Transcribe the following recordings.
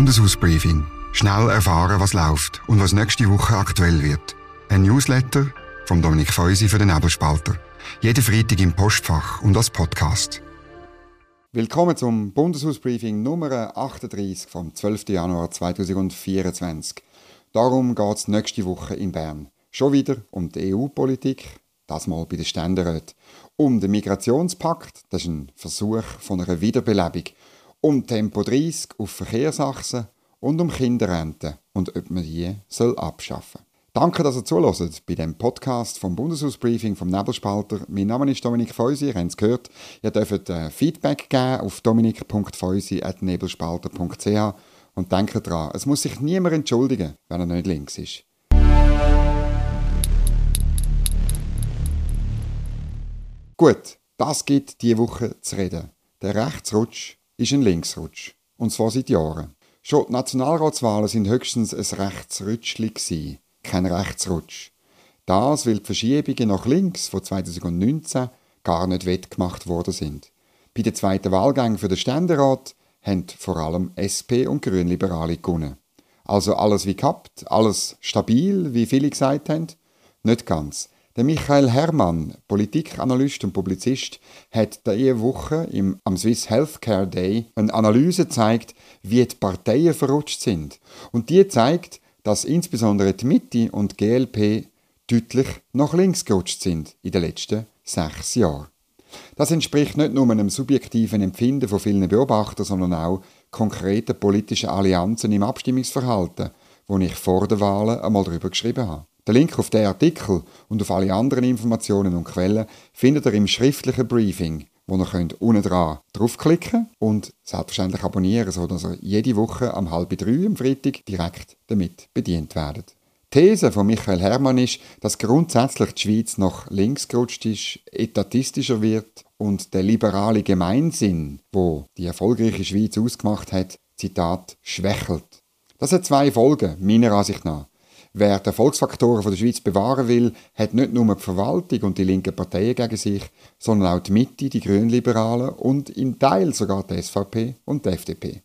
Bundeshausbriefing. Schnell erfahren, was läuft und was nächste Woche aktuell wird. Ein Newsletter von Dominik Feusi für den Nebelspalter. Jeden Freitag im Postfach und als Podcast. Willkommen zum Bundeshausbriefing Nummer 38 vom 12. Januar 2024. Darum geht es nächste Woche in Bern. Schon wieder um die EU-Politik, das mal bei den Ständeräten. Um den Migrationspakt, das ist ein Versuch von einer Wiederbelebung um Tempo 30 auf Verkehrsachsen und um Kinderrente und ob man die soll abschaffen Danke, dass ihr zuhört bei dem Podcast vom Bundeshausbriefing vom Nebelspalter. Mein Name ist Dominik Feusi, ihr habt es gehört. Ihr dürft äh, Feedback geben auf dominik.feusi.nebelspalter.ch und denkt daran, es muss sich niemand entschuldigen, wenn er nicht links ist. Gut, das gibt diese Woche zu reden. Der Rechtsrutsch ist ein Linksrutsch. Und zwar seit Jahren. Schon die Nationalratswahlen sind höchstens ein Rechtsrutschli kein Rechtsrutsch. Das, weil die Verschiebungen nach links von 2019 gar nicht wettgemacht worden sind. Bei den zweiten Wahlgängen für den Ständerat haben vor allem SP und Grünliberale gewonnen. Also alles wie gehabt, alles stabil, wie viele gesagt haben? Nicht ganz. Der Michael Herrmann, Politikanalyst und Publizist, hat diese Woche im, am Swiss Healthcare Day eine Analyse gezeigt, wie die Parteien verrutscht sind. Und die zeigt, dass insbesondere die Mitte und die GLP deutlich nach links gerutscht sind in den letzten sechs Jahren. Das entspricht nicht nur einem subjektiven Empfinden von vielen Beobachtern, sondern auch konkreten politischen Allianzen im Abstimmungsverhalten, wo ich vor den Wahlen einmal darüber geschrieben habe. Den Link auf den Artikel und auf alle anderen Informationen und Quellen findet ihr im schriftlichen Briefing, wo ihr könnt unten dran draufklicken und selbstverständlich abonnieren, sodass ihr jede Woche am halb drei am Freitag direkt damit bedient werdet. Die These von Michael Herrmann ist, dass grundsätzlich die Schweiz nach links gerutscht ist, etatistischer wird und der liberale Gemeinsinn, wo die erfolgreiche Schweiz ausgemacht hat, Zitat, schwächelt. Das hat zwei Folgen, meiner Ansicht nach. Wer die Erfolgsfaktoren der Schweiz bewahren will, hat nicht nur die Verwaltung und die linken Parteien gegen sich, sondern auch die Mitte, die Grünliberalen und in Teil sogar die SVP und die FDP.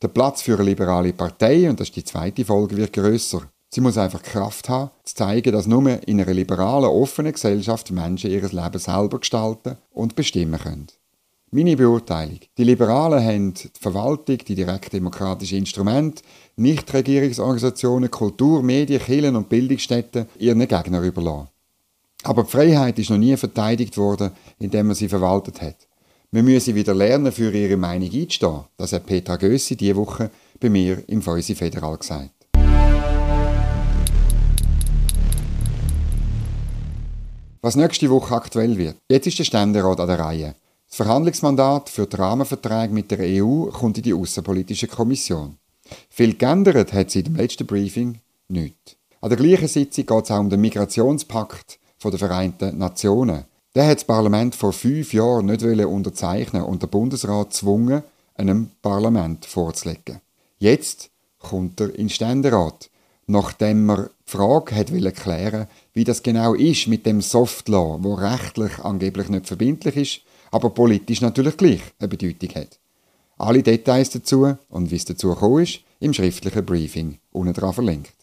Der Platz für eine liberale Partei, und das ist die zweite Folge, wird grösser. Sie muss einfach Kraft haben, zu zeigen, dass nur in einer liberalen, offenen Gesellschaft Menschen ihr Leben selber gestalten und bestimmen können. Meine Beurteilung. Die Liberalen haben die Verwaltung, die direktdemokratischen Instrumente, Nichtregierungsorganisationen, Kultur, Medien, Kirchen und Bildungsstätten ihren Gegnern überlassen. Aber die Freiheit ist noch nie verteidigt worden, indem man sie verwaltet hat. Wir müssen wieder lernen, für ihre Meinung einzustehen. Das hat Petra Gössi diese Woche bei mir im Feusi Federal gesagt. Was nächste Woche aktuell wird. Jetzt ist der Ständerat an der Reihe. Das Verhandlungsmandat für die Rahmenverträge mit der EU kommt in die Außenpolitische Kommission. Viel geändert hat seit dem letzten Briefing nichts. An der gleichen Sitzung geht es auch um den Migrationspakt der Vereinten Nationen. Der hat das Parlament vor fünf Jahren nicht unterzeichnen und der Bundesrat gezwungen, einem Parlament vorzulegen. Jetzt kommt er in Ständerat, nachdem man die Frage hat klären wie das genau ist mit dem Soft Law, wo rechtlich angeblich nicht verbindlich ist, aber politisch natürlich gleich eine Bedeutung hat. Alle Details dazu und wie es dazu gekommen ist, im schriftlichen Briefing unten dran verlinkt.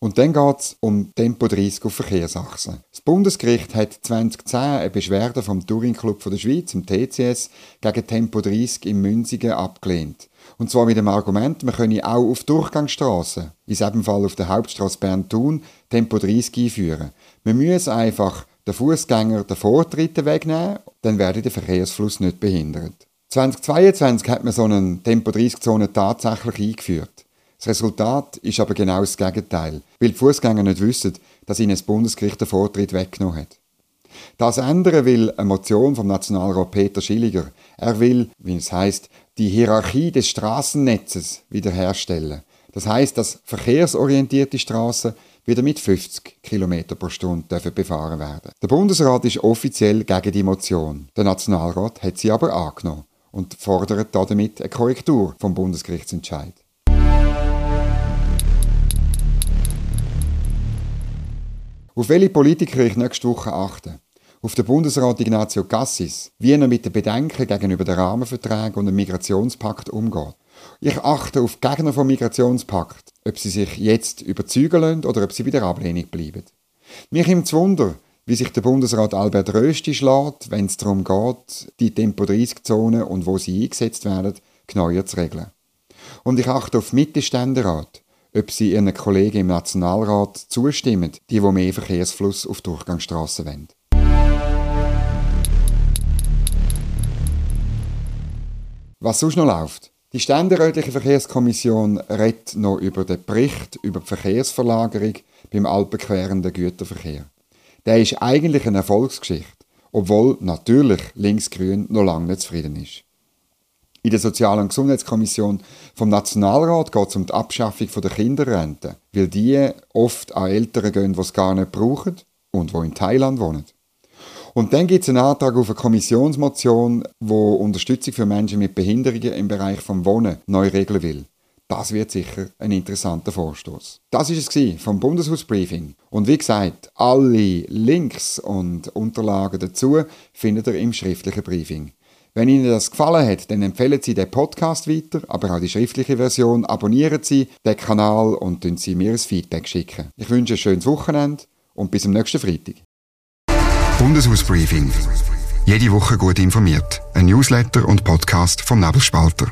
Und dann geht es um Tempo 30 auf Verkehrsachsen. Das Bundesgericht hat 2010 eine Beschwerde vom Touring Club der Schweiz, dem TCS, gegen Tempo 30 in Münzigen abgelehnt. Und zwar mit dem Argument, man könne auch auf Durchgangsstraßen, in diesem Fall auf der Hauptstraße Bern-Thun, Tempo 30 einführen. Man müsse einfach den Fußgänger den Vortritt wegnehmen, dann werde der Verkehrsfluss nicht behindert. 2022 hat man so eine Tempo-30-Zone tatsächlich eingeführt. Das Resultat ist aber genau das Gegenteil, weil die Fußgänger nicht wissen, dass ihnen das Bundesgericht den Vortritt weggenommen hat. Das ändern will eine Motion vom Nationalrat Peter Schilliger. Er will, wie es heißt, die Hierarchie des Straßennetzes wiederherstellen. Das heißt, dass verkehrsorientierte Straßen wieder mit 50 km pro Stunde befahren werden. Der Bundesrat ist offiziell gegen die Motion. Der Nationalrat hat sie aber angenommen und fordert damit eine Korrektur vom Bundesgerichtsentscheid. Auf welche Politiker ich nächste Woche achte? auf den Bundesrat Ignazio Cassis, wie er mit den Bedenken gegenüber den Rahmenverträgen und dem Migrationspakt umgeht. Ich achte auf Gegner vom Migrationspakt, ob sie sich jetzt überzeugen lassen oder ob sie bei der Ablehnung bleiben. Mich nimmt Wunder, wie sich der Bundesrat Albert Rösti schlägt, wenn es darum geht, die Tempo-30-Zonen und wo sie eingesetzt werden, genauer zu regeln. Und ich achte auf Mittelständerat, ob sie ihren Kollegen im Nationalrat zustimmen, die, wo mehr Verkehrsfluss auf Durchgangsstrassen wollen. Was sonst noch läuft? Die Ständerätliche Verkehrskommission redet noch über den Bericht über die Verkehrsverlagerung beim alpenquerenden Güterverkehr. Der ist eigentlich eine Erfolgsgeschichte, obwohl natürlich Linksgrün noch lange nicht zufrieden ist. In der Sozial- und Gesundheitskommission vom Nationalrat geht es um die Abschaffung der Kinderrente, weil die oft an Eltern gehen, die es gar nicht brauchen und die in Thailand wohnen. Und dann gibt es einen Antrag auf eine Kommissionsmotion, wo Unterstützung für Menschen mit Behinderungen im Bereich vom Wohnen neu regeln will. Das wird sicher ein interessanter Vorstoß. Das ist es vom Bundeshausbriefing. Und wie gesagt, alle Links und Unterlagen dazu findet ihr im schriftlichen Briefing. Wenn Ihnen das gefallen hat, dann empfehlen Sie den Podcast weiter, aber auch die schriftliche Version. Abonnieren Sie den Kanal und schicken Sie mir ein Feedback schicken. Ich wünsche ein schönes Wochenende und bis am nächsten Freitag. Bundeshausbriefing. Jede Woche gut informiert. Ein Newsletter und Podcast vom Nebelspalter.